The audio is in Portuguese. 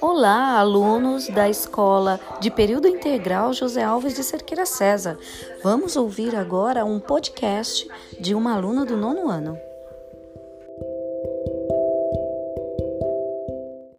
Olá, alunos da escola de período integral José Alves de Cerqueira César. Vamos ouvir agora um podcast de uma aluna do nono ano.